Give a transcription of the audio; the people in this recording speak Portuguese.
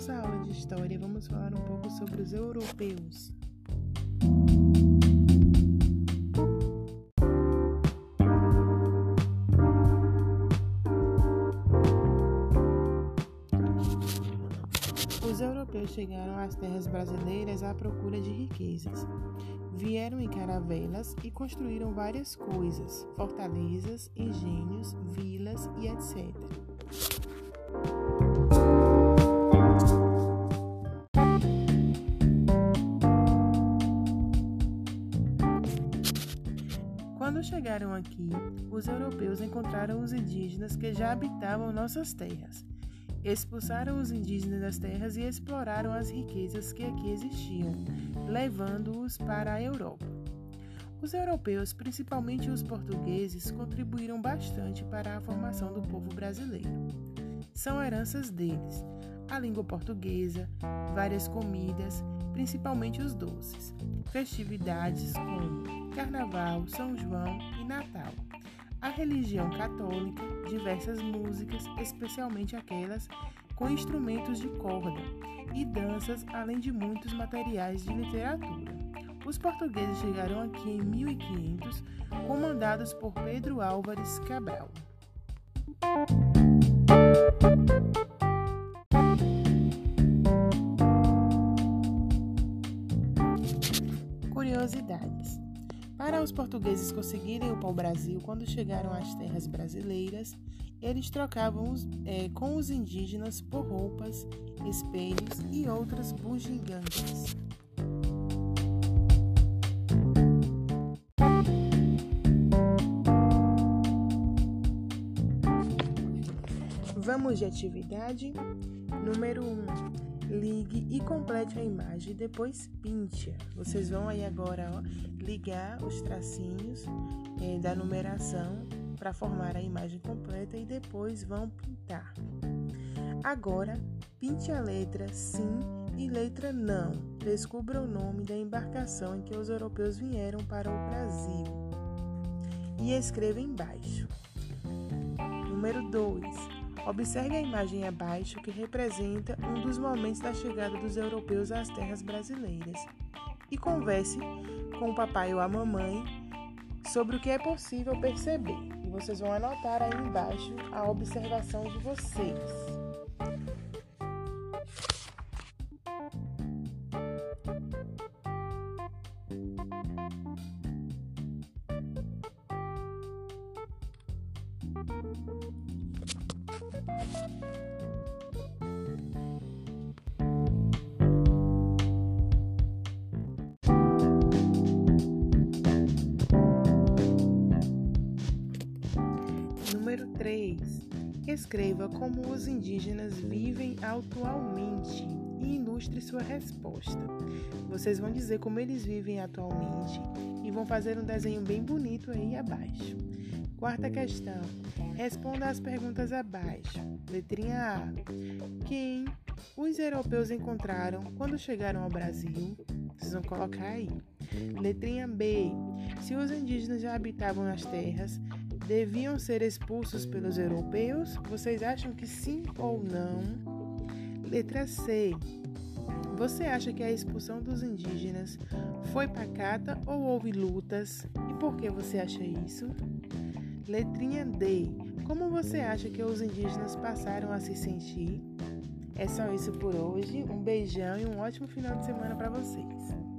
nossa aula de história, vamos falar um pouco sobre os europeus. Os europeus chegaram às terras brasileiras à procura de riquezas. Vieram em caravelas e construíram várias coisas: fortalezas, engenhos, vilas e etc. Quando chegaram aqui, os europeus encontraram os indígenas que já habitavam nossas terras. Expulsaram os indígenas das terras e exploraram as riquezas que aqui existiam, levando-os para a Europa. Os europeus, principalmente os portugueses, contribuíram bastante para a formação do povo brasileiro. São heranças deles: a língua portuguesa, várias comidas, principalmente os doces, festividades como Carnaval, São João e Natal a religião católica, diversas músicas, especialmente aquelas com instrumentos de corda, e danças, além de muitos materiais de literatura. Os portugueses chegaram aqui em 1500, comandados por Pedro Álvares Cabral. Para os portugueses conseguirem o pau-brasil, quando chegaram às terras brasileiras, eles trocavam é, com os indígenas por roupas, espelhos e outras bugigangas. Vamos de atividade? Número 1. Um, ligue e complete a imagem, depois pinte. Vocês vão aí agora ó, ligar os tracinhos é, da numeração para formar a imagem completa e depois vão pintar. Agora, pinte a letra sim e letra não. Descubra o nome da embarcação em que os europeus vieram para o Brasil e escreva embaixo. Número 2 Observe a imagem abaixo que representa um dos momentos da chegada dos europeus às terras brasileiras e converse com o papai ou a mamãe sobre o que é possível perceber. E vocês vão anotar aí embaixo a observação de vocês. Número 3. Escreva como os indígenas vivem atualmente e ilustre sua resposta. Vocês vão dizer como eles vivem atualmente e vão fazer um desenho bem bonito aí abaixo. Quarta questão. Responda as perguntas abaixo. Letrinha A. Quem os europeus encontraram quando chegaram ao Brasil? Vocês vão colocar aí. Letrinha B. Se os indígenas já habitavam as terras, deviam ser expulsos pelos europeus? Vocês acham que sim ou não? Letra C. Você acha que a expulsão dos indígenas foi pacata ou houve lutas? E por que você acha isso? Letrinha D. Como você acha que os indígenas passaram a se sentir? É só isso por hoje. Um beijão e um ótimo final de semana para vocês.